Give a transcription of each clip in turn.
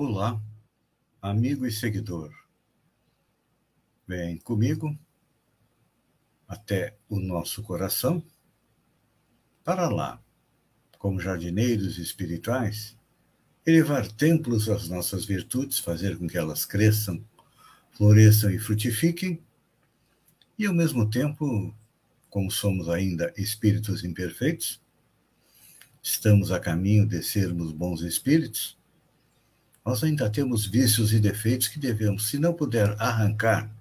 Olá, amigo e seguidor. Vem comigo até o nosso coração, para lá, como jardineiros espirituais, elevar templos às nossas virtudes, fazer com que elas cresçam, floresçam e frutifiquem, e ao mesmo tempo, como somos ainda espíritos imperfeitos, estamos a caminho de sermos bons espíritos, nós ainda temos vícios e defeitos que devemos, se não puder arrancar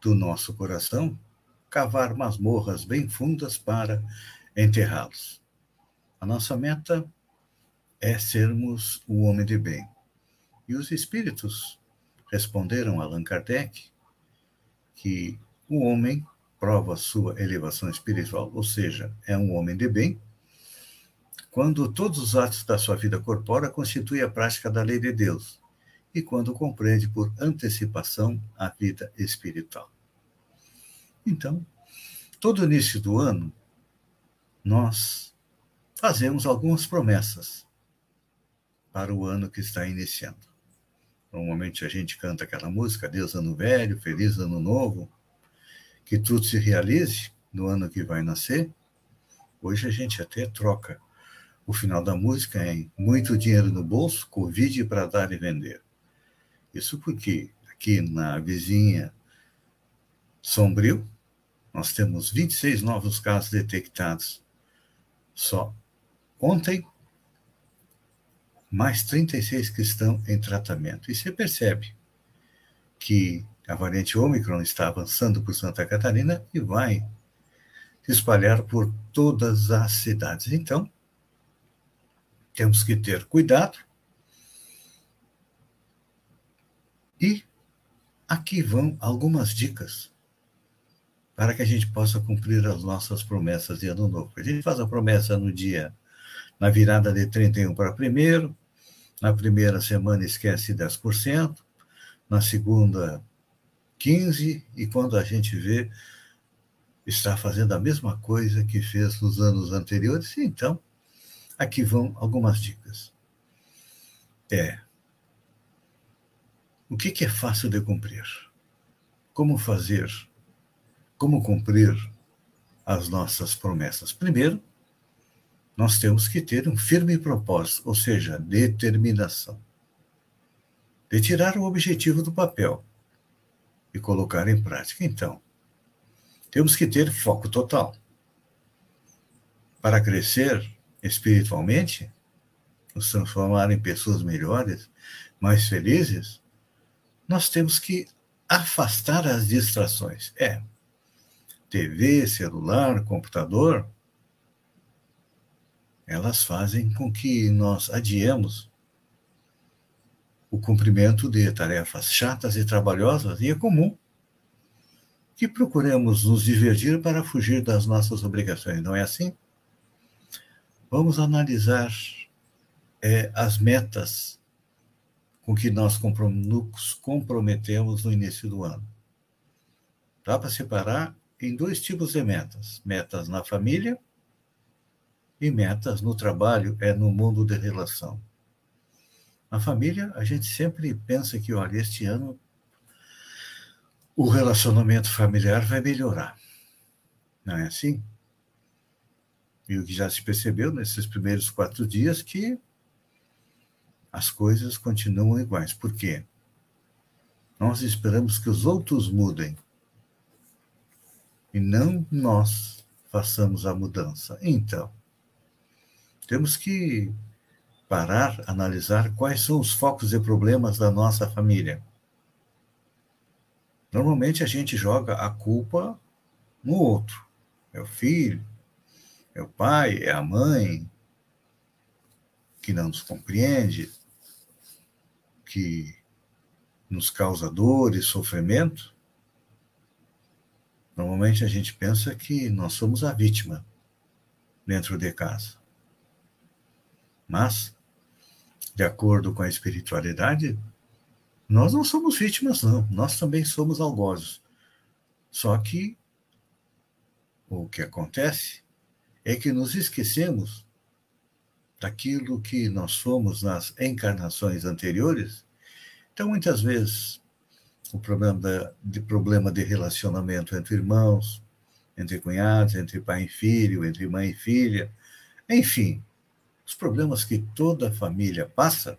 do nosso coração, cavar masmorras bem fundas para enterrá-los. A nossa meta é sermos o homem de bem. E os espíritos responderam a Allan Kardec que o homem prova sua elevação espiritual, ou seja, é um homem de bem, quando todos os atos da sua vida corpórea constituem a prática da lei de Deus e quando compreende por antecipação a vida espiritual. Então, todo início do ano, nós fazemos algumas promessas para o ano que está iniciando. Normalmente a gente canta aquela música, Deus Ano Velho, Feliz Ano Novo, que tudo se realize no ano que vai nascer. Hoje a gente até troca o final da música é muito dinheiro no bolso, Covid para dar e vender. Isso porque aqui na vizinha Sombrio, nós temos 26 novos casos detectados só ontem, mais 36 que estão em tratamento. E você percebe que a variante Ômicron está avançando por Santa Catarina e vai se espalhar por todas as cidades. Então, temos que ter cuidado. E aqui vão algumas dicas para que a gente possa cumprir as nossas promessas de ano novo. A gente faz a promessa no dia, na virada de 31 para primeiro, na primeira semana esquece 10%, na segunda 15%, e quando a gente vê, está fazendo a mesma coisa que fez nos anos anteriores, então Aqui vão algumas dicas. É. O que, que é fácil de cumprir? Como fazer? Como cumprir as nossas promessas? Primeiro, nós temos que ter um firme propósito, ou seja, determinação. De tirar o objetivo do papel e colocar em prática. Então, temos que ter foco total. Para crescer, espiritualmente, nos transformar em pessoas melhores, mais felizes, nós temos que afastar as distrações. É, TV, celular, computador, elas fazem com que nós adiemos o cumprimento de tarefas chatas e trabalhosas, e é comum que procuremos nos divertir para fugir das nossas obrigações, não é assim? Vamos analisar é, as metas com que nós nos comprometemos no início do ano. Dá para separar em dois tipos de metas: metas na família e metas no trabalho, é no mundo de relação. Na família, a gente sempre pensa que, olha, este ano o relacionamento familiar vai melhorar. Não é assim? E o que já se percebeu nesses primeiros quatro dias que as coisas continuam iguais. Por quê? Nós esperamos que os outros mudem e não nós façamos a mudança. Então, temos que parar, analisar quais são os focos e problemas da nossa família. Normalmente a gente joga a culpa no outro. É o filho, é o pai, é a mãe. que não nos compreende, que nos causa dor e sofrimento, normalmente a gente pensa que nós somos a vítima dentro de casa. Mas, de acordo com a espiritualidade, nós não somos vítimas, não. Nós também somos algozes. Só que o que acontece é que nos esquecemos daquilo que nós fomos nas encarnações anteriores. Então, muitas vezes, o problema de, problema de relacionamento entre irmãos, entre cunhados, entre pai e filho, entre mãe e filha, enfim, os problemas que toda família passa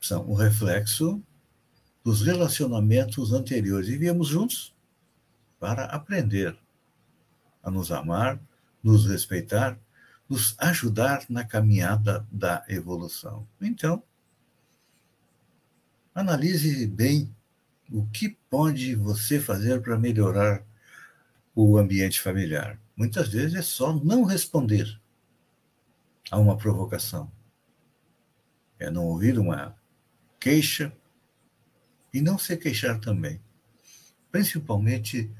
são o reflexo dos relacionamentos anteriores. E viemos juntos para aprender a nos amar, nos respeitar, nos ajudar na caminhada da evolução. Então, analise bem o que pode você fazer para melhorar o ambiente familiar. Muitas vezes é só não responder a uma provocação. É não ouvir uma queixa e não se queixar também. Principalmente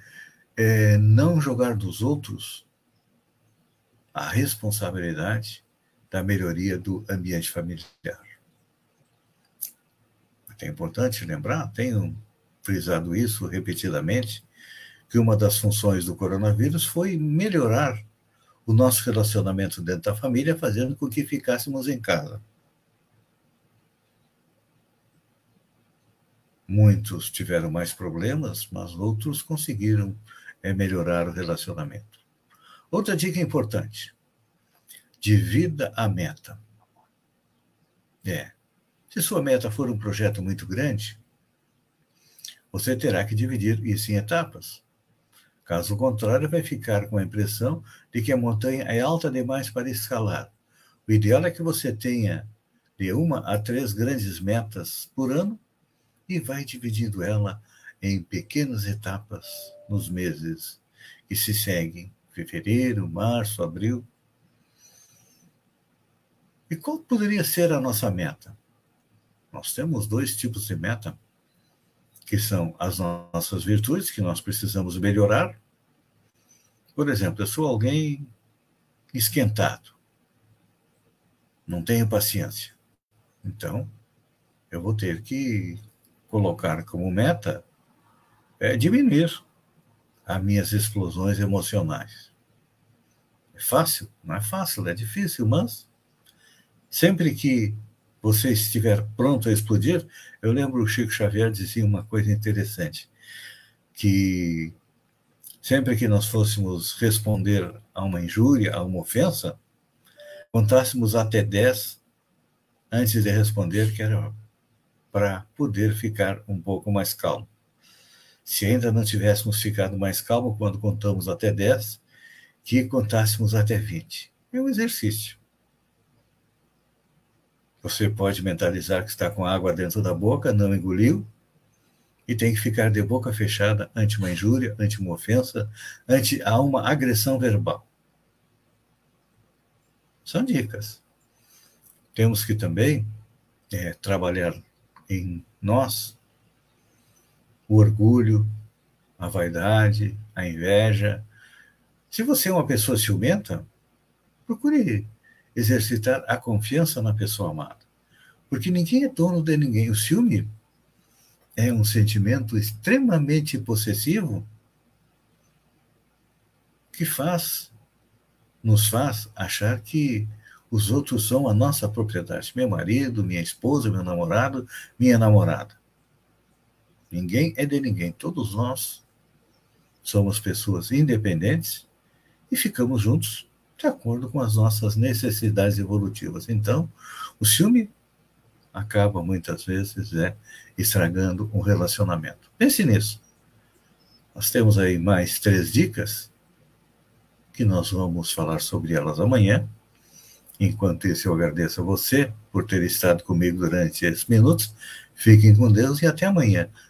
é, não jogar dos outros a responsabilidade da melhoria do ambiente familiar. É importante lembrar, tenho frisado isso repetidamente, que uma das funções do coronavírus foi melhorar o nosso relacionamento dentro da família, fazendo com que ficássemos em casa. Muitos tiveram mais problemas, mas outros conseguiram é, melhorar o relacionamento. Outra dica importante: divida a meta. É, se sua meta for um projeto muito grande, você terá que dividir isso em etapas. Caso contrário, vai ficar com a impressão de que a montanha é alta demais para escalar. O ideal é que você tenha de uma a três grandes metas por ano e vai dividindo ela em pequenas etapas nos meses que se seguem fevereiro, março, abril. E qual poderia ser a nossa meta? Nós temos dois tipos de meta, que são as nossas virtudes, que nós precisamos melhorar. Por exemplo, eu sou alguém esquentado, não tenho paciência. Então, eu vou ter que colocar como meta é diminuir as minhas explosões emocionais. É fácil? Não é fácil, é difícil, mas sempre que você estiver pronto a explodir, eu lembro o Chico Xavier dizia uma coisa interessante, que sempre que nós fôssemos responder a uma injúria, a uma ofensa, contássemos até 10 antes de responder, que era para poder ficar um pouco mais calmo. Se ainda não tivéssemos ficado mais calmo quando contamos até 10, que contássemos até 20. É um exercício. Você pode mentalizar que está com água dentro da boca, não engoliu, e tem que ficar de boca fechada ante uma injúria, ante uma ofensa, ante a uma agressão verbal. São dicas. Temos que também é, trabalhar em nós o orgulho, a vaidade, a inveja. Se você é uma pessoa ciumenta, procure exercitar a confiança na pessoa amada. Porque ninguém é dono de ninguém. O ciúme é um sentimento extremamente possessivo que faz, nos faz achar que os outros são a nossa propriedade. Meu marido, minha esposa, meu namorado, minha namorada. Ninguém é de ninguém. Todos nós somos pessoas independentes e ficamos juntos de acordo com as nossas necessidades evolutivas. Então, o ciúme acaba muitas vezes é, estragando um relacionamento. Pense nisso. Nós temos aí mais três dicas que nós vamos falar sobre elas amanhã. Enquanto isso, eu agradeço a você por ter estado comigo durante esses minutos. Fiquem com Deus e até amanhã,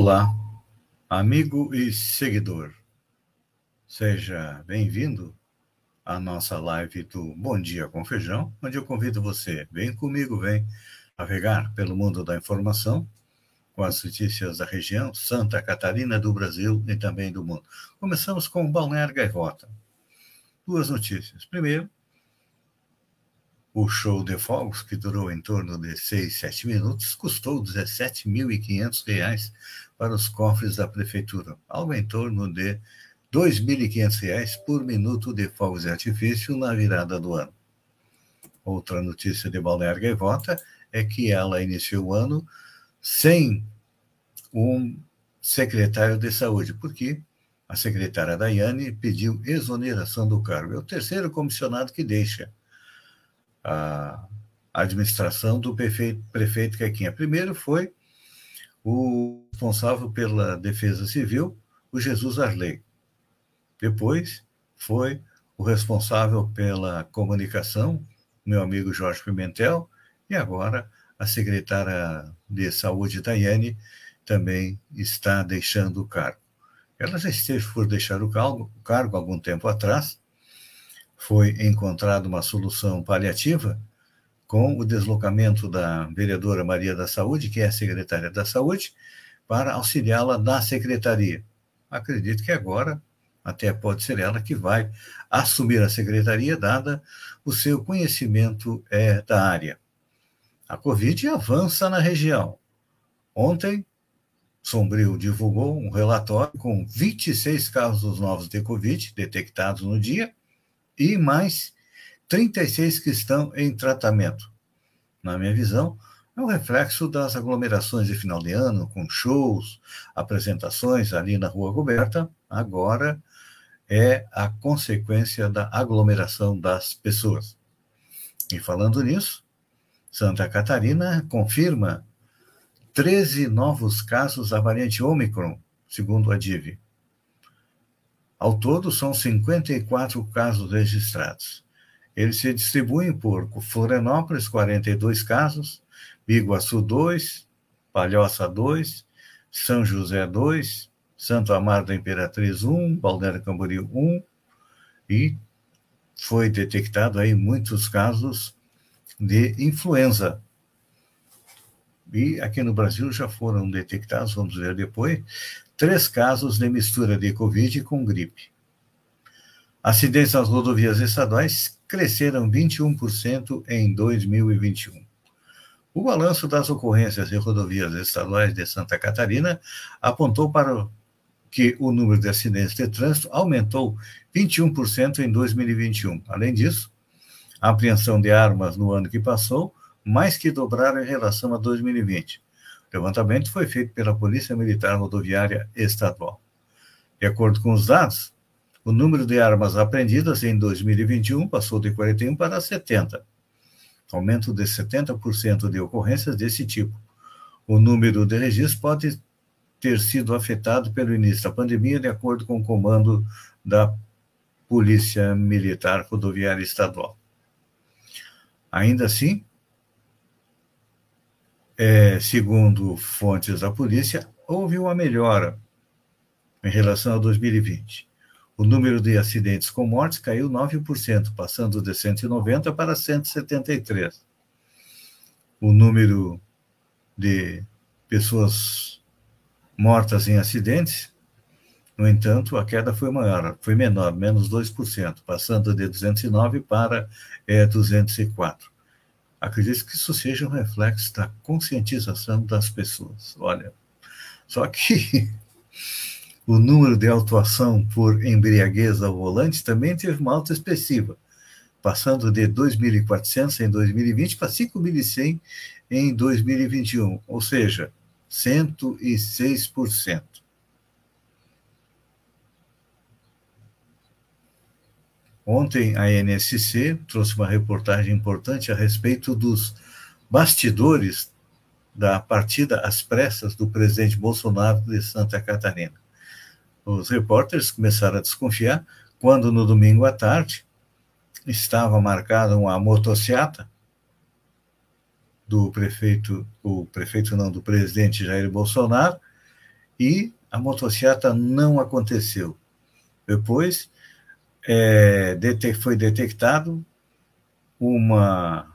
Olá, amigo e seguidor. Seja bem-vindo à nossa live do Bom Dia com Feijão, onde eu convido você, vem comigo, vem navegar pelo mundo da informação com as notícias da região, Santa Catarina, do Brasil e também do mundo. Começamos com Balneário Gaivota. Duas notícias. Primeiro, o show de fogos, que durou em torno de 6, 7 minutos, custou R$ 17.500 para os cofres da prefeitura, algo em torno de R$ 2.500 por minuto de fogos de artifício na virada do ano. Outra notícia de Balneário Gaivota é que ela iniciou o ano sem um secretário de saúde, porque a secretária Daiane pediu exoneração do cargo. É o terceiro comissionado que deixa a administração do prefeito, prefeito Quequinha. Primeiro foi o responsável pela defesa civil, o Jesus Arley. Depois foi o responsável pela comunicação, meu amigo Jorge Pimentel, e agora a secretária de saúde, Daiane, também está deixando o cargo. Ela já esteve por deixar o cargo, o cargo algum tempo atrás, foi encontrada uma solução paliativa com o deslocamento da vereadora Maria da Saúde, que é secretária da Saúde, para auxiliá-la na secretaria. Acredito que agora até pode ser ela que vai assumir a secretaria, dada o seu conhecimento é, da área. A Covid avança na região. Ontem, Sombrio divulgou um relatório com 26 casos novos de Covid detectados no dia e mais 36 que estão em tratamento. Na minha visão, é um reflexo das aglomerações de final de ano, com shows, apresentações ali na Rua Coberta. Agora é a consequência da aglomeração das pessoas. E falando nisso, Santa Catarina confirma 13 novos casos da variante Omicron, segundo a DIV. Ao todo, são 54 casos registrados. Eles se distribuem por Florianópolis, 42 casos, Biguaçu, 2, Palhoça, 2, São José, 2, Santo Amaro da Imperatriz, 1, Balneário Camboriú, 1, e foi detectado aí muitos casos de influenza. E aqui no Brasil já foram detectados, vamos ver depois, três casos de mistura de Covid com gripe. Acidentes nas rodovias estaduais cresceram 21% em 2021. O balanço das ocorrências de rodovias estaduais de Santa Catarina apontou para que o número de acidentes de trânsito aumentou 21% em 2021. Além disso, a apreensão de armas no ano que passou mais que dobraram em relação a 2020. O levantamento foi feito pela Polícia Militar Rodoviária Estadual. De acordo com os dados, o número de armas apreendidas em 2021 passou de 41 para 70, aumento de 70% de ocorrências desse tipo. O número de registros pode ter sido afetado pelo início da pandemia, de acordo com o comando da Polícia Militar Rodoviária Estadual. Ainda assim, é, segundo fontes da polícia, houve uma melhora em relação a 2020. O número de acidentes com mortes caiu 9%, passando de 190 para 173. O número de pessoas mortas em acidentes, no entanto, a queda foi maior, foi menor, menos 2%, passando de 209 para é, 204. Acredito que isso seja um reflexo da conscientização das pessoas. Olha, só que o número de autuação por embriaguez ao volante também teve uma alta expressiva, passando de 2.400 em 2020 para 5.100 em 2021, ou seja, 106%. Ontem, a NSC trouxe uma reportagem importante a respeito dos bastidores da partida às pressas do presidente Bolsonaro de Santa Catarina. Os repórteres começaram a desconfiar quando, no domingo à tarde, estava marcada uma motociata do prefeito, o prefeito não, do presidente Jair Bolsonaro, e a motocicleta não aconteceu. Depois é, foi detectado uma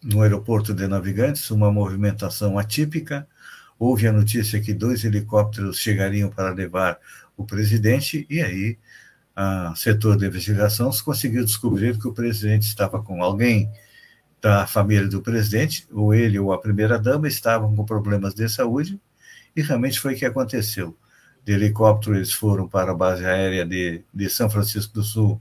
no aeroporto de Navegantes uma movimentação atípica. Houve a notícia que dois helicópteros chegariam para levar o presidente e aí o setor de investigação conseguiu descobrir que o presidente estava com alguém da família do presidente, ou ele ou a primeira-dama estavam com problemas de saúde, e realmente foi o que aconteceu. De helicóptero, eles foram para a base aérea de, de São Francisco do Sul,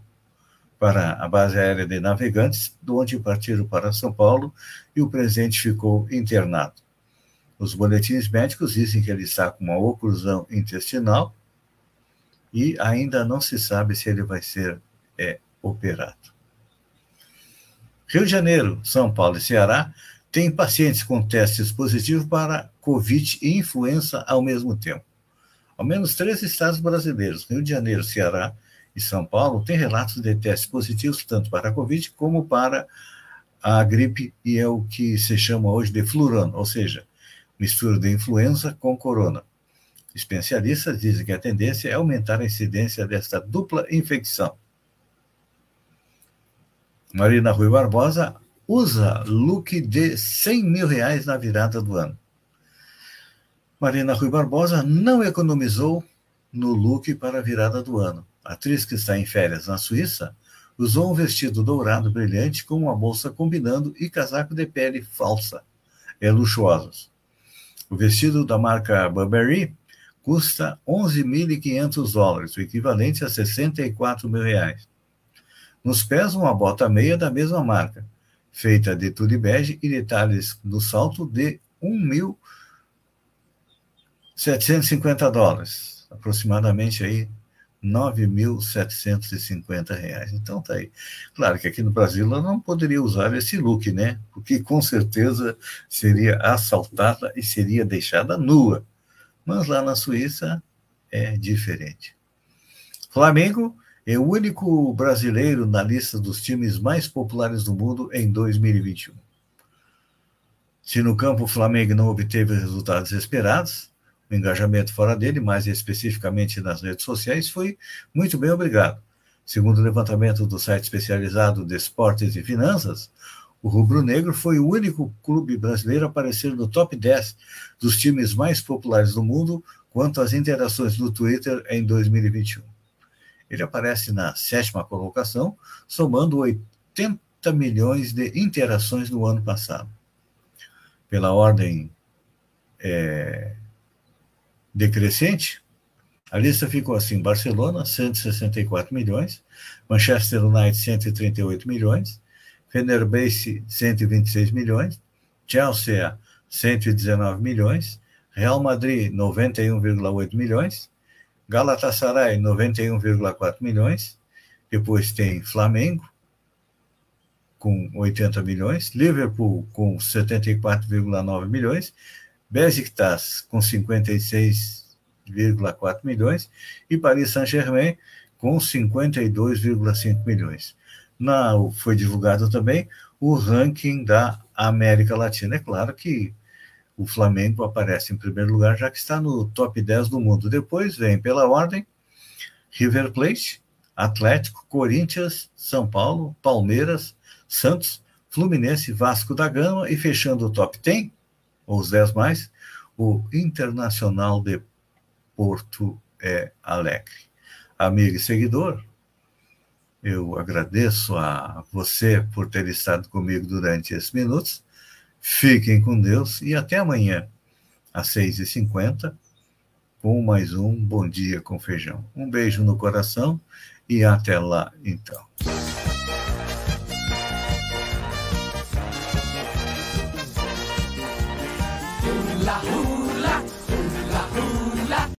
para a base aérea de Navegantes, de onde partiram para São Paulo, e o presidente ficou internado. Os boletins médicos dizem que ele está com uma oclusão intestinal e ainda não se sabe se ele vai ser é, operado. Rio de Janeiro, São Paulo e Ceará têm pacientes com testes positivos para Covid e influenza ao mesmo tempo. Ao menos três estados brasileiros, Rio de Janeiro, Ceará e São Paulo, têm relatos de testes positivos tanto para a Covid como para a gripe, e é o que se chama hoje de flurano, ou seja, mistura de influenza com corona. Especialistas dizem que a tendência é aumentar a incidência desta dupla infecção. Marina Rui Barbosa usa look de 100 mil reais na virada do ano. Marina Rui Barbosa não economizou no look para a virada do ano. A atriz que está em férias na Suíça usou um vestido dourado brilhante com uma bolsa combinando e casaco de pele falsa, é luxuosos. O vestido da marca Burberry custa 11.500 dólares, o equivalente a 64 mil reais. Nos pés, uma bota meia da mesma marca, feita de tudo bege e detalhes no salto de 1.750 dólares, aproximadamente aí 9.750 reais. Então tá aí. Claro que aqui no Brasil ela não poderia usar esse look, né? Porque com certeza seria assaltada e seria deixada nua. Mas lá na Suíça é diferente. Flamengo é o único brasileiro na lista dos times mais populares do mundo em 2021. Se no campo o Flamengo não obteve os resultados esperados, o engajamento fora dele, mais especificamente nas redes sociais, foi muito bem obrigado. Segundo o levantamento do site especializado de esportes e finanças, o Rubro Negro foi o único clube brasileiro a aparecer no top 10 dos times mais populares do mundo quanto às interações no Twitter em 2021 ele aparece na sétima colocação, somando 80 milhões de interações no ano passado. Pela ordem é, decrescente, a lista ficou assim: Barcelona, 164 milhões, Manchester United, 138 milhões, Fenerbahçe, 126 milhões, Chelsea, 119 milhões, Real Madrid, 91,8 milhões, Galatasaray, 91,4 milhões. Depois tem Flamengo, com 80 milhões. Liverpool, com 74,9 milhões. Besiktas, com 56,4 milhões. E Paris Saint-Germain, com 52,5 milhões. Na, foi divulgado também o ranking da América Latina. É claro que o Flamengo aparece em primeiro lugar, já que está no top 10 do mundo. Depois vem, pela ordem, River Plate, Atlético, Corinthians, São Paulo, Palmeiras, Santos, Fluminense, Vasco da Gama e fechando o top 10, ou os 10 mais, o Internacional de Porto é Alegre. Amigo e seguidor, eu agradeço a você por ter estado comigo durante esses minutos Fiquem com Deus e até amanhã, às 6h50, com mais um Bom Dia com Feijão. Um beijo no coração e até lá, então.